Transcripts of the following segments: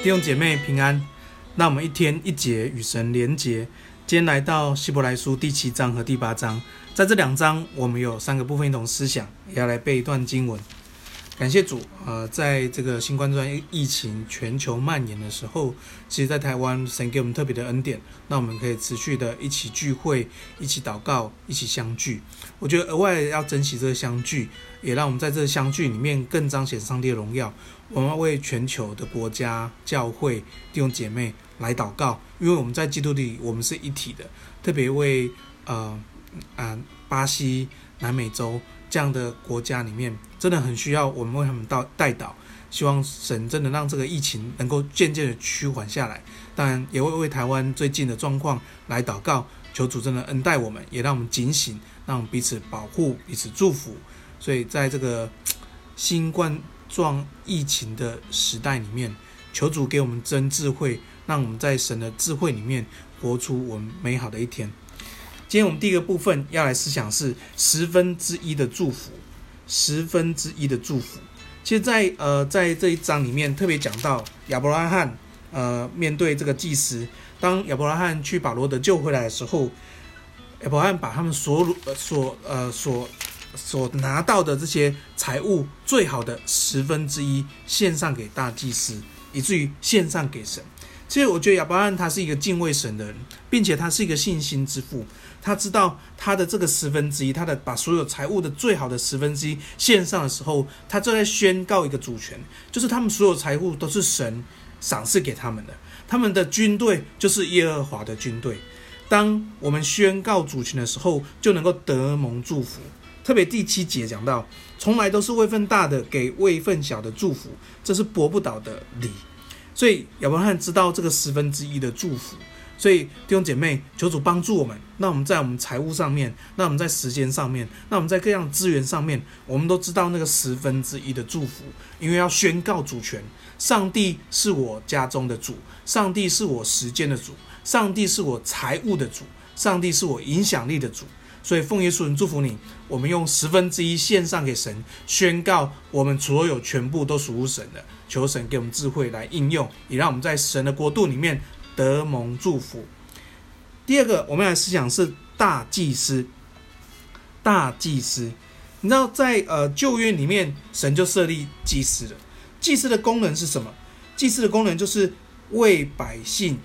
弟兄姐妹平安，那我们一天一节与神连结。今天来到希伯来书第七章和第八章，在这两章我们有三个部分一同思想，也要来背一段经文。感谢主，呃，在这个新冠状疫情全球蔓延的时候，其实，在台湾神给我们特别的恩典，那我们可以持续的一起聚会、一起祷告、一起相聚。我觉得额外要珍惜这个相聚，也让我们在这个相聚里面更彰显上帝的荣耀。我们要为全球的国家、教会、弟兄姐妹来祷告，因为我们在基督里我们是一体的。特别为呃啊巴西、南美洲。这样的国家里面，真的很需要我们为他们到代祷，希望神真的让这个疫情能够渐渐的趋缓下来。当然，也会为台湾最近的状况来祷告，求主真的恩待我们，也让我们警醒，让我们彼此保护、彼此祝福。所以，在这个新冠状疫情的时代里面，求主给我们真智慧，让我们在神的智慧里面活出我们美好的一天。今天我们第一个部分要来思想是十分之一的祝福，十分之一的祝福。其实在，呃，在这一章里面特别讲到亚伯拉罕，呃，面对这个祭司，当亚伯拉罕去把罗德救回来的时候，亚伯拉罕把他们所所呃所所拿到的这些财物最好的十分之一献上给大祭司，以至于献上给神。其实我觉得亚伯拉罕他是一个敬畏神的人，并且他是一个信心之父。他知道他的这个十分之一，他的把所有财物的最好的十分之一献上的时候，他就在宣告一个主权，就是他们所有财物都是神赏赐给他们的，他们的军队就是耶和华的军队。当我们宣告主权的时候，就能够得蒙祝福。特别第七节讲到，从来都是位份大的给位份小的祝福，这是驳不倒的理。所以亚伯拉罕知道这个十分之一的祝福，所以弟兄姐妹，求主帮助我们。那我们在我们财务上面，那我们在时间上面，那我们在各样资源上面，我们都知道那个十分之一的祝福，因为要宣告主权。上帝是我家中的主，上帝是我时间的主，上帝是我财务的主，上帝是我影响力的主。所以奉耶稣名祝福你，我们用十分之一献上给神，宣告我们所有全部都属于神的。求神给我们智慧来应用，也让我们在神的国度里面得蒙祝福。第二个，我们来思想是大祭司。大祭司，你知道在呃旧约里面，神就设立祭司了。祭司的功能是什么？祭司的功能就是为百姓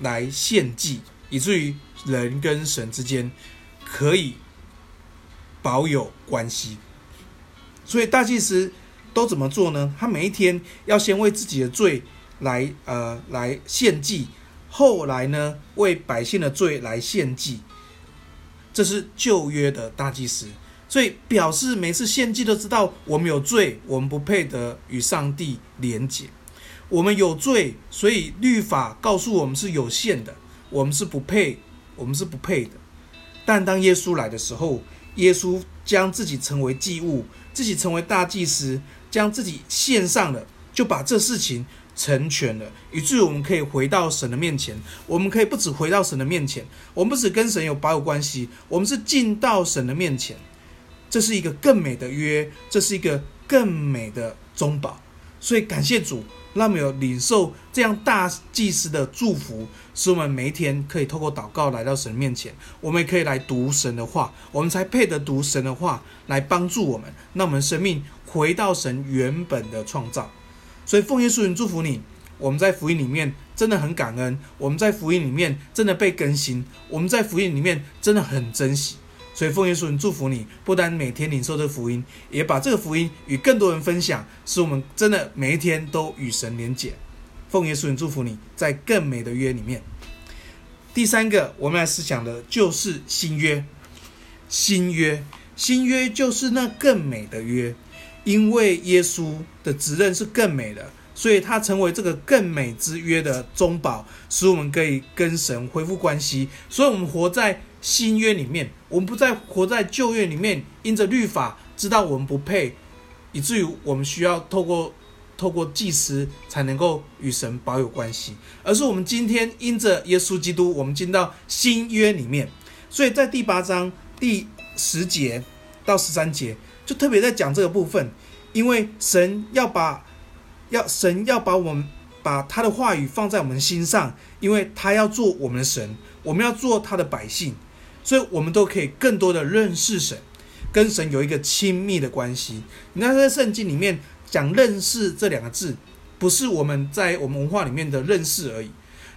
来献祭，以至于人跟神之间可以保有关系。所以大祭司。都怎么做呢？他每一天要先为自己的罪来呃来献祭，后来呢为百姓的罪来献祭。这是旧约的大祭司，所以表示每次献祭都知道我们有罪，我们不配得与上帝连结。我们有罪，所以律法告诉我们是有限的，我们是不配，我们是不配的。但当耶稣来的时候，耶稣将自己成为祭物，自己成为大祭司。将自己献上了，就把这事情成全了，以至于我们可以回到神的面前。我们可以不止回到神的面前，我们不止跟神有保有关系，我们是进到神的面前。这是一个更美的约，这是一个更美的中保。所以感谢主，让我们有领受这样大祭司的祝福，使我们每一天可以透过祷告来到神面前。我们也可以来读神的话，我们才配得读神的话来帮助我们，让我们生命。回到神原本的创造，所以奉耶稣名祝福你。我们在福音里面真的很感恩，我们在福音里面真的被更新，我们在福音里面真的很珍惜。所以奉耶稣名祝福你，不但每天领受这福音，也把这个福音与更多人分享，使我们真的每一天都与神连结。奉耶稣名祝福你，在更美的约里面。第三个，我们来思想的就是新约，新约，新约就是那更美的约。因为耶稣的职任是更美的，所以他成为这个更美之约的中保，使我们可以跟神恢复关系。所以，我们活在新约里面，我们不再活在旧约里面，因着律法知道我们不配，以至于我们需要透过透过祭司才能够与神保有关系。而是我们今天因着耶稣基督，我们进到新约里面。所以在第八章第十节到十三节。就特别在讲这个部分，因为神要把，要神要把我们把他的话语放在我们心上，因为他要做我们的神，我们要做他的百姓，所以我们都可以更多的认识神，跟神有一个亲密的关系。你看在圣经里面讲认识这两个字，不是我们在我们文化里面的认识而已。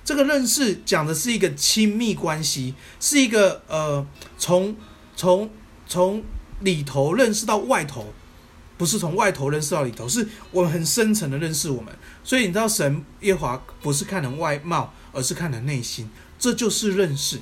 这个认识讲的是一个亲密关系，是一个呃，从从从里头认识到外头，不是从外头认识到里头，是我们很深层的认识我们。所以你知道，神耶和华不是看人外貌，而是看人内心，这就是认识。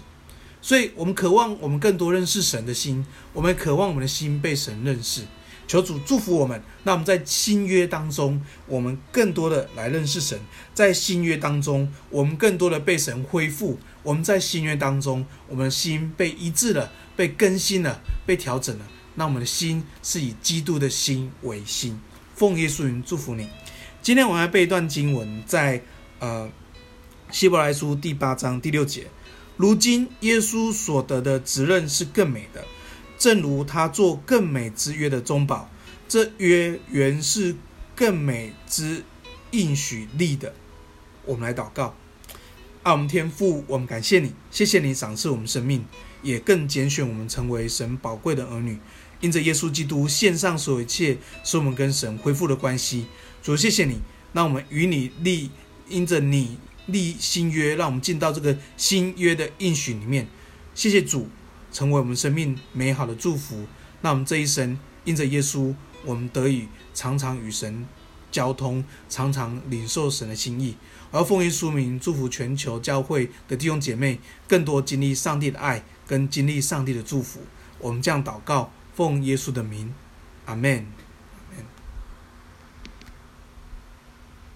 所以我们渴望我们更多认识神的心，我们渴望我们的心被神认识。求主祝福我们。那我们在新约当中，我们更多的来认识神；在新约当中，我们更多的被神恢复；我们在新约当中，我们的心被医治了、被更新了、被调整了。那我们的心是以基督的心为心。奉耶稣名祝福你。今天我们要背一段经文，在呃希伯来书第八章第六节。如今耶稣所得的职任是更美的。正如他做更美之约的中保，这约原是更美之应许立的。我们来祷告，爱我们天父，我们感谢你，谢谢你赏赐我们生命，也更拣选我们成为神宝贵的儿女。因着耶稣基督献上所有一切，使我们跟神恢复了关系。主，谢谢你，让我们与你立，因着你立新约，让我们进到这个新约的应许里面。谢谢主。成为我们生命美好的祝福。那我们这一生因着耶稣，我们得以常常与神交通，常常领受神的心意。而奉耶稣名祝福全球教会的弟兄姐妹，更多经历上帝的爱，跟经历上帝的祝福。我们这样祷告，奉耶稣的名，阿门。